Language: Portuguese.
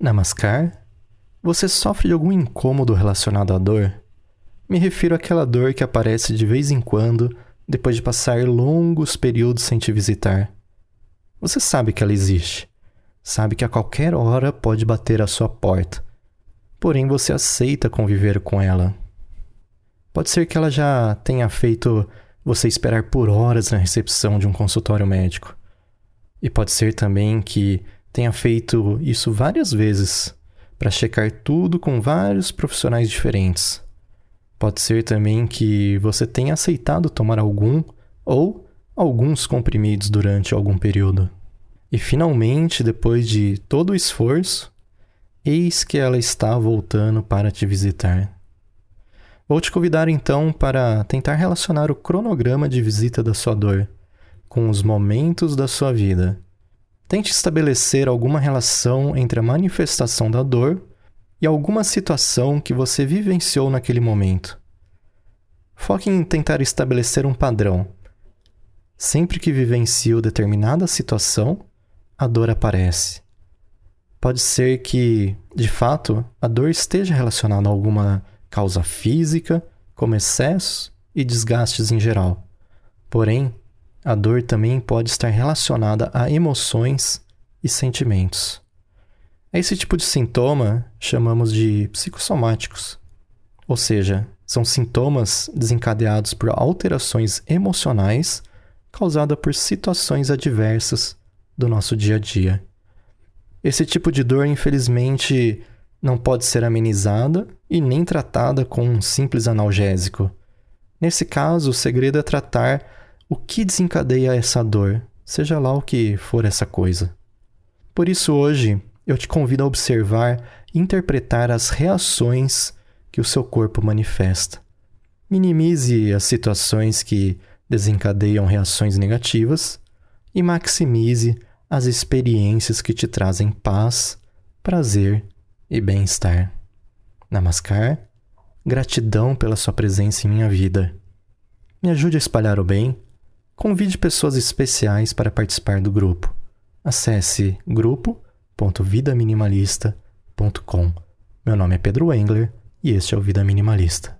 Namaskar. Você sofre de algum incômodo relacionado à dor? Me refiro àquela dor que aparece de vez em quando depois de passar longos períodos sem te visitar. Você sabe que ela existe. Sabe que a qualquer hora pode bater à sua porta. Porém, você aceita conviver com ela. Pode ser que ela já tenha feito você esperar por horas na recepção de um consultório médico. E pode ser também que tenha feito isso várias vezes para checar tudo com vários profissionais diferentes. Pode ser também que você tenha aceitado tomar algum ou alguns comprimidos durante algum período. E finalmente, depois de todo o esforço, eis que ela está voltando para te visitar. Vou te convidar então para tentar relacionar o cronograma de visita da sua dor com os momentos da sua vida. Tente estabelecer alguma relação entre a manifestação da dor e alguma situação que você vivenciou naquele momento. Foque em tentar estabelecer um padrão. Sempre que vivencio determinada situação, a dor aparece. Pode ser que, de fato, a dor esteja relacionada a alguma causa física, como excessos e desgastes em geral. Porém, a dor também pode estar relacionada a emoções e sentimentos. Esse tipo de sintoma chamamos de psicossomáticos, ou seja, são sintomas desencadeados por alterações emocionais causadas por situações adversas do nosso dia a dia. Esse tipo de dor, infelizmente, não pode ser amenizada e nem tratada com um simples analgésico. Nesse caso, o segredo é tratar o que desencadeia essa dor, seja lá o que for essa coisa. Por isso, hoje, eu te convido a observar e interpretar as reações que o seu corpo manifesta. Minimize as situações que desencadeiam reações negativas e maximize as experiências que te trazem paz, prazer e bem-estar. Namaskar, gratidão pela sua presença em minha vida. Me ajude a espalhar o bem. Convide pessoas especiais para participar do grupo. Acesse grupo.vidaminimalista.com. Meu nome é Pedro Engler e este é o Vida Minimalista.